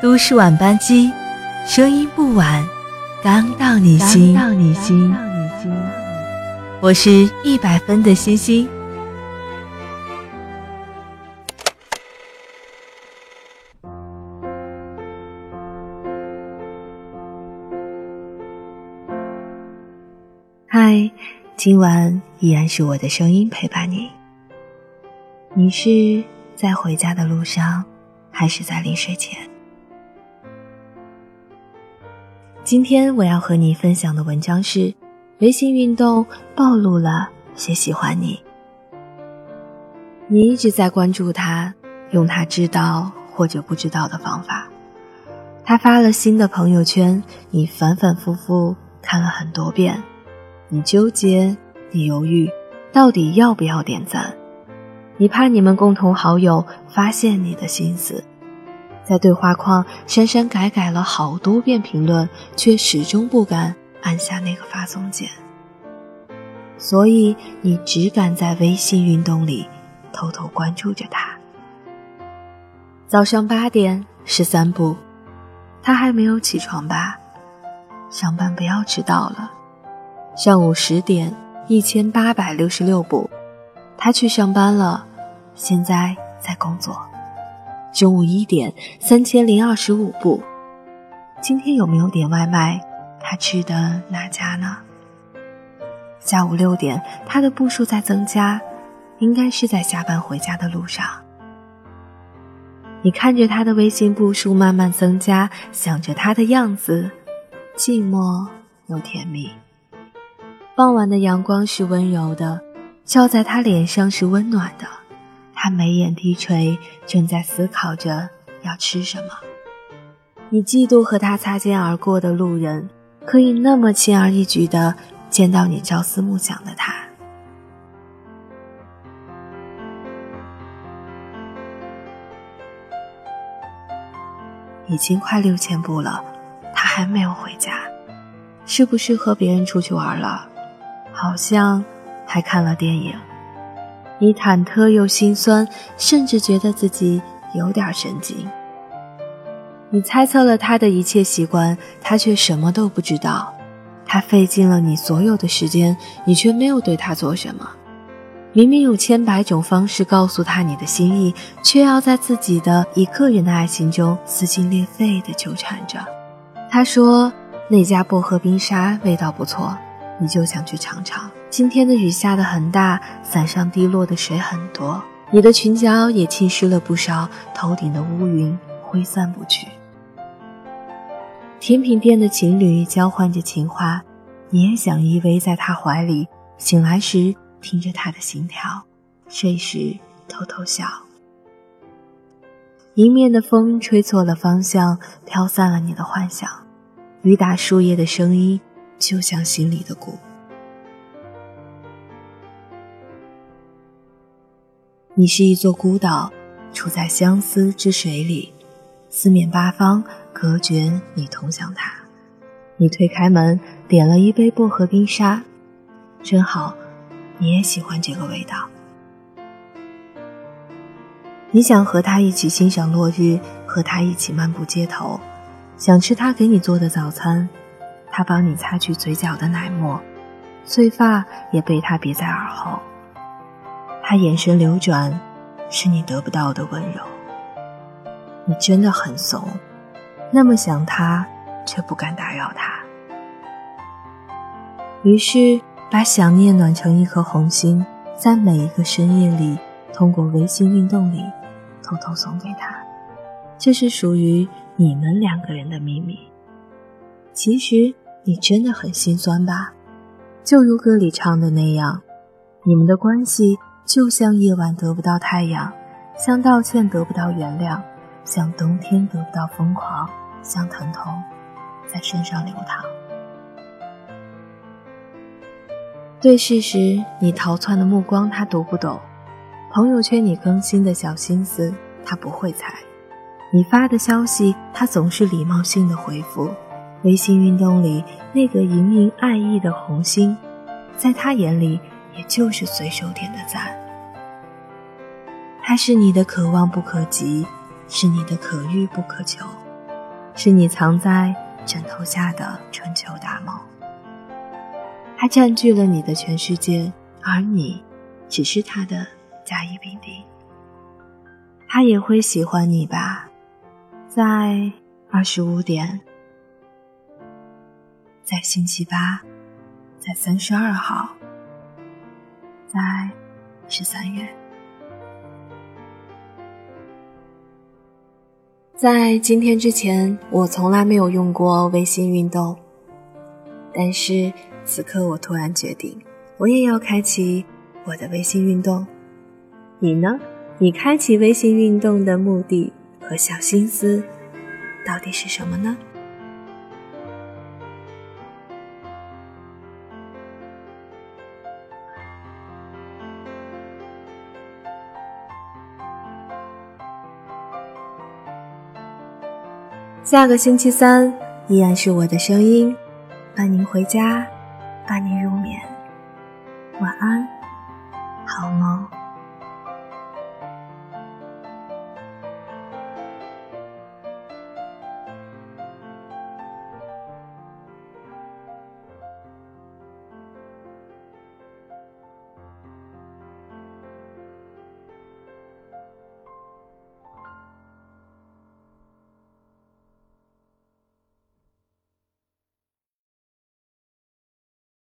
都市晚班机，声音不晚，刚到你心。到你心。我是一百分的星星。嗨，今晚依然是我的声音陪伴你。你是在回家的路上，还是在临睡前？今天我要和你分享的文章是：微信运动暴露了谁喜欢你。你一直在关注他，用他知道或者不知道的方法。他发了新的朋友圈，你反反复复看了很多遍，你纠结，你犹豫，到底要不要点赞？你怕你们共同好友发现你的心思。在对话框删删改改了好多遍评论，却始终不敢按下那个发送键。所以你只敢在微信运动里偷偷关注着他。早上八点十三步，他还没有起床吧？上班不要迟到了。上午十点一千八百六十六步，他去上班了，现在在工作。中午一点三千零二十五步，今天有没有点外卖？他吃的哪家呢？下午六点，他的步数在增加，应该是在下班回家的路上。你看着他的微信步数慢慢增加，想着他的样子，寂寞又甜蜜。傍晚的阳光是温柔的，照在他脸上是温暖的。他眉眼低垂，正在思考着要吃什么。你嫉妒和他擦肩而过的路人，可以那么轻而易举的见到你朝思暮想的他。已经快六千步了，他还没有回家，是不是和别人出去玩了？好像还看了电影。你忐忑又心酸，甚至觉得自己有点神经。你猜测了他的一切习惯，他却什么都不知道。他费尽了你所有的时间，你却没有对他做什么。明明有千百种方式告诉他你的心意，却要在自己的一个人的爱情中撕心裂肺地纠缠着。他说那家薄荷冰沙味道不错，你就想去尝尝。今天的雨下得很大，伞上滴落的水很多，你的裙角也浸湿了不少，头顶的乌云挥散不去。甜品店的情侣交换着情话，你也想依偎在他怀里，醒来时听着他的心跳，睡时偷偷笑。迎面的风吹错了方向，飘散了你的幻想，雨打树叶的声音就像心里的鼓。你是一座孤岛，处在相思之水里，四面八方隔绝你通向他。你推开门，点了一杯薄荷冰沙，真好，你也喜欢这个味道。你想和他一起欣赏落日，和他一起漫步街头，想吃他给你做的早餐，他帮你擦去嘴角的奶沫，碎发也被他别在耳后。他眼神流转，是你得不到的温柔。你真的很怂，那么想他，却不敢打扰他。于是把想念暖成一颗红心，在每一个深夜里，通过微信运动里，偷偷送给他。这是属于你们两个人的秘密。其实你真的很心酸吧？就如歌里唱的那样，你们的关系。就像夜晚得不到太阳，像道歉得不到原谅，像冬天得不到疯狂，像疼痛在身上流淌。对视时你逃窜的目光他读不懂，朋友圈你更新的小心思他不会猜，你发的消息他总是礼貌性的回复，微信运动里那个盈盈爱意的红心，在他眼里。也就是随手点的赞，他是你的可望不可及，是你的可遇不可求，是你藏在枕头下的春秋大梦。他占据了你的全世界，而你只是他的甲乙丙丁。他也会喜欢你吧，在二十五点，在星期八，在三十二号，在十三月。在今天之前，我从来没有用过微信运动，但是此刻我突然决定，我也要开启我的微信运动。你呢？你开启微信运动的目的和小心思到底是什么呢？下个星期三依然是我的声音，伴您回家，伴您入眠。晚安，好梦。